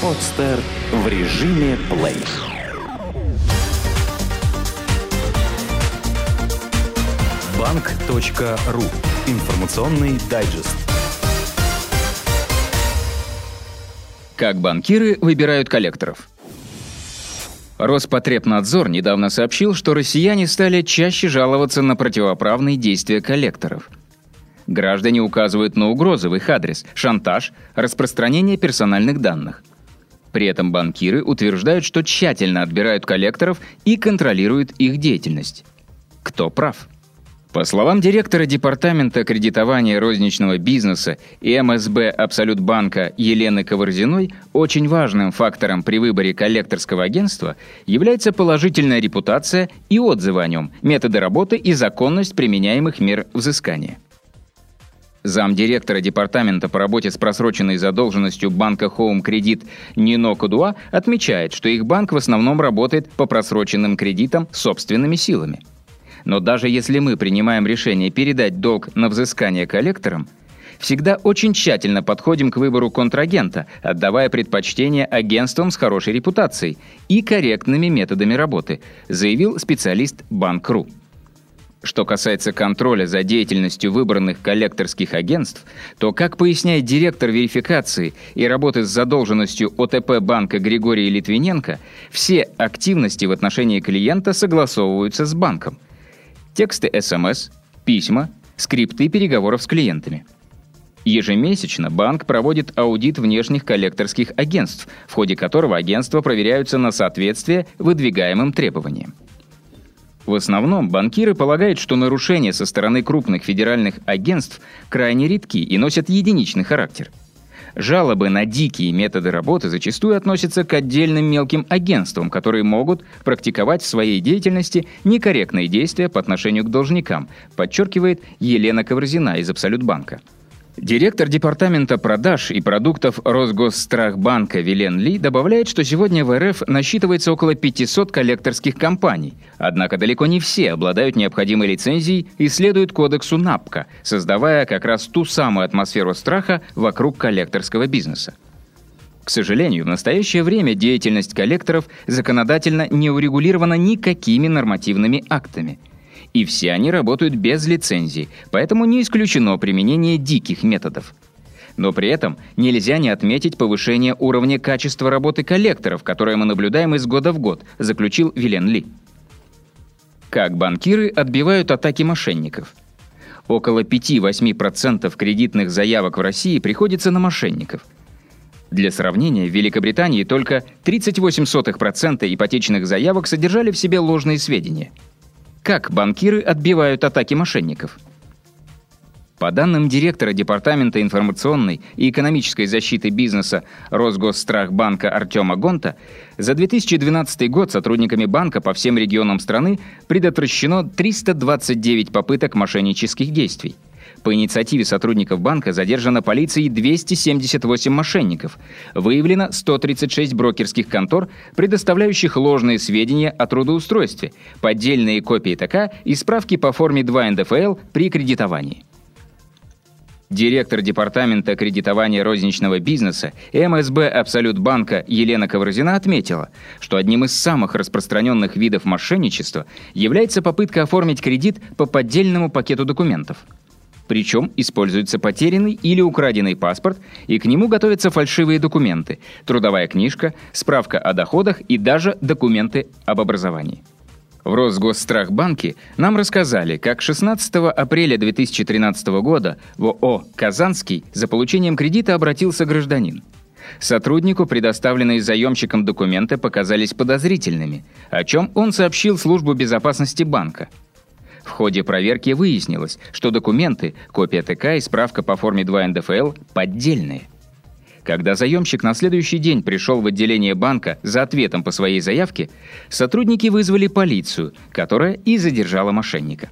Подстер в режиме плей. Банк.ру. Информационный дайджест. Как банкиры выбирают коллекторов. Роспотребнадзор недавно сообщил, что россияне стали чаще жаловаться на противоправные действия коллекторов. Граждане указывают на угрозы в их адрес, шантаж, распространение персональных данных. При этом банкиры утверждают, что тщательно отбирают коллекторов и контролируют их деятельность. Кто прав? По словам директора Департамента кредитования розничного бизнеса и МСБ Абсолют Банка Елены Коварзиной, очень важным фактором при выборе коллекторского агентства является положительная репутация и отзывы о нем, методы работы и законность применяемых мер взыскания. Замдиректора департамента по работе с просроченной задолженностью банка Home Credit Нино Кадуа отмечает, что их банк в основном работает по просроченным кредитам собственными силами. Но даже если мы принимаем решение передать долг на взыскание коллекторам, всегда очень тщательно подходим к выбору контрагента, отдавая предпочтение агентствам с хорошей репутацией и корректными методами работы, заявил специалист Банк.ру. Что касается контроля за деятельностью выбранных коллекторских агентств, то, как поясняет директор верификации и работы с задолженностью ОТП банка Григорий Литвиненко, все активности в отношении клиента согласовываются с банком. Тексты СМС, письма, скрипты переговоров с клиентами. Ежемесячно банк проводит аудит внешних коллекторских агентств, в ходе которого агентства проверяются на соответствие выдвигаемым требованиям. В основном банкиры полагают, что нарушения со стороны крупных федеральных агентств крайне редки и носят единичный характер. Жалобы на дикие методы работы зачастую относятся к отдельным мелким агентствам, которые могут практиковать в своей деятельности некорректные действия по отношению к должникам, подчеркивает Елена Коврзина из Абсолютбанка. Директор департамента продаж и продуктов Росгосстрахбанка Вилен Ли добавляет, что сегодня в РФ насчитывается около 500 коллекторских компаний. Однако далеко не все обладают необходимой лицензией и следуют кодексу НАПКО, создавая как раз ту самую атмосферу страха вокруг коллекторского бизнеса. К сожалению, в настоящее время деятельность коллекторов законодательно не урегулирована никакими нормативными актами – и все они работают без лицензий, поэтому не исключено применение диких методов. Но при этом нельзя не отметить повышение уровня качества работы коллекторов, которое мы наблюдаем из года в год, заключил Вилен Ли. Как банкиры отбивают атаки мошенников? Около 5-8% кредитных заявок в России приходится на мошенников. Для сравнения, в Великобритании только 38% ипотечных заявок содержали в себе ложные сведения – как банкиры отбивают атаки мошенников? По данным директора Департамента информационной и экономической защиты бизнеса Росгосстрахбанка Артема Гонта, за 2012 год сотрудниками банка по всем регионам страны предотвращено 329 попыток мошеннических действий – по инициативе сотрудников банка задержано полицией 278 мошенников. Выявлено 136 брокерских контор, предоставляющих ложные сведения о трудоустройстве, поддельные копии ТК и справки по форме 2 НДФЛ при кредитовании. Директор департамента кредитования розничного бизнеса МСБ Абсолют Банка Елена Коврозина отметила, что одним из самых распространенных видов мошенничества является попытка оформить кредит по поддельному пакету документов – причем используется потерянный или украденный паспорт, и к нему готовятся фальшивые документы, трудовая книжка, справка о доходах и даже документы об образовании. В Росгосстрахбанке нам рассказали, как 16 апреля 2013 года в ООО «Казанский» за получением кредита обратился гражданин. Сотруднику предоставленные заемщиком документы показались подозрительными, о чем он сообщил службу безопасности банка – в ходе проверки выяснилось, что документы, копия ТК и справка по форме 2 НДФЛ поддельные. Когда заемщик на следующий день пришел в отделение банка за ответом по своей заявке, сотрудники вызвали полицию, которая и задержала мошенника.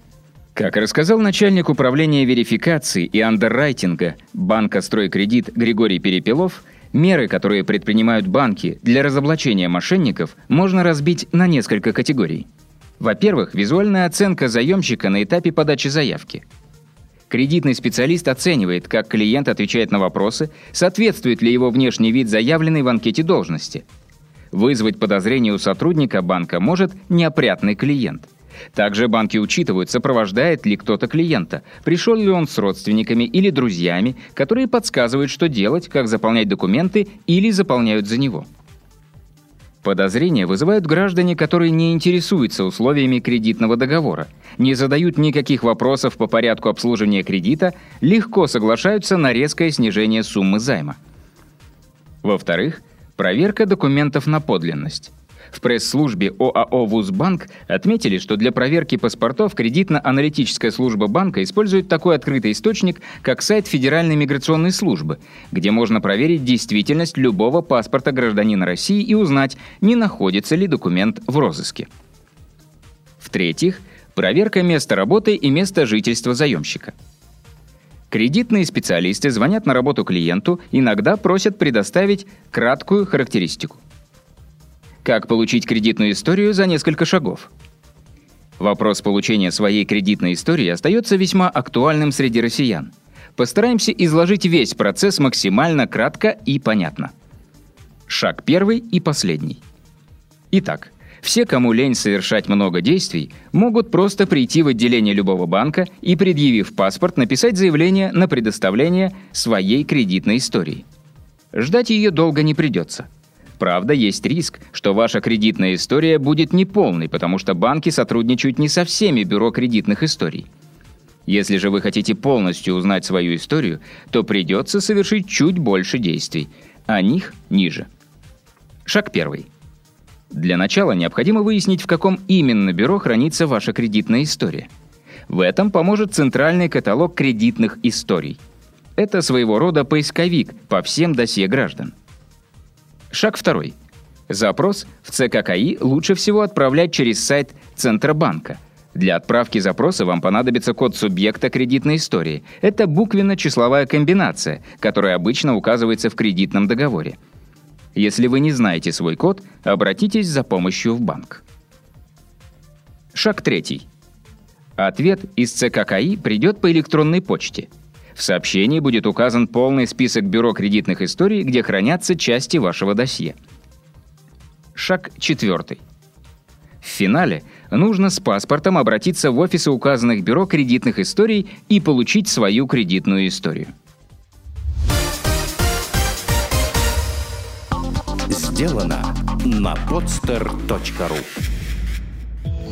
Как рассказал начальник управления верификации и андеррайтинга банка «Стройкредит» Григорий Перепелов, меры, которые предпринимают банки для разоблачения мошенников, можно разбить на несколько категорий – во-первых, визуальная оценка заемщика на этапе подачи заявки. Кредитный специалист оценивает, как клиент отвечает на вопросы, соответствует ли его внешний вид заявленной в анкете должности. Вызвать подозрение у сотрудника банка может неопрятный клиент. Также банки учитывают, сопровождает ли кто-то клиента, пришел ли он с родственниками или друзьями, которые подсказывают, что делать, как заполнять документы или заполняют за него. Подозрения вызывают граждане, которые не интересуются условиями кредитного договора, не задают никаких вопросов по порядку обслуживания кредита, легко соглашаются на резкое снижение суммы займа. Во-вторых, проверка документов на подлинность. В пресс-службе ОАО «Вузбанк» отметили, что для проверки паспортов кредитно-аналитическая служба банка использует такой открытый источник, как сайт Федеральной миграционной службы, где можно проверить действительность любого паспорта гражданина России и узнать, не находится ли документ в розыске. В-третьих, проверка места работы и места жительства заемщика. Кредитные специалисты звонят на работу клиенту, иногда просят предоставить краткую характеристику. Как получить кредитную историю за несколько шагов? Вопрос получения своей кредитной истории остается весьма актуальным среди россиян. Постараемся изложить весь процесс максимально кратко и понятно. Шаг первый и последний. Итак, все, кому лень совершать много действий, могут просто прийти в отделение любого банка и, предъявив паспорт, написать заявление на предоставление своей кредитной истории. Ждать ее долго не придется – Правда, есть риск, что ваша кредитная история будет неполной, потому что банки сотрудничают не со всеми бюро кредитных историй. Если же вы хотите полностью узнать свою историю, то придется совершить чуть больше действий. О них ниже. Шаг первый. Для начала необходимо выяснить, в каком именно бюро хранится ваша кредитная история. В этом поможет центральный каталог кредитных историй. Это своего рода поисковик по всем досье граждан. Шаг второй. Запрос в ЦККИ лучше всего отправлять через сайт Центробанка. Для отправки запроса вам понадобится код субъекта кредитной истории. Это буквенно-числовая комбинация, которая обычно указывается в кредитном договоре. Если вы не знаете свой код, обратитесь за помощью в банк. Шаг третий. Ответ из ЦККИ придет по электронной почте – в сообщении будет указан полный список бюро кредитных историй, где хранятся части вашего досье. Шаг четвертый. В финале нужно с паспортом обратиться в офисы указанных бюро кредитных историй и получить свою кредитную историю. Сделано на podster.ru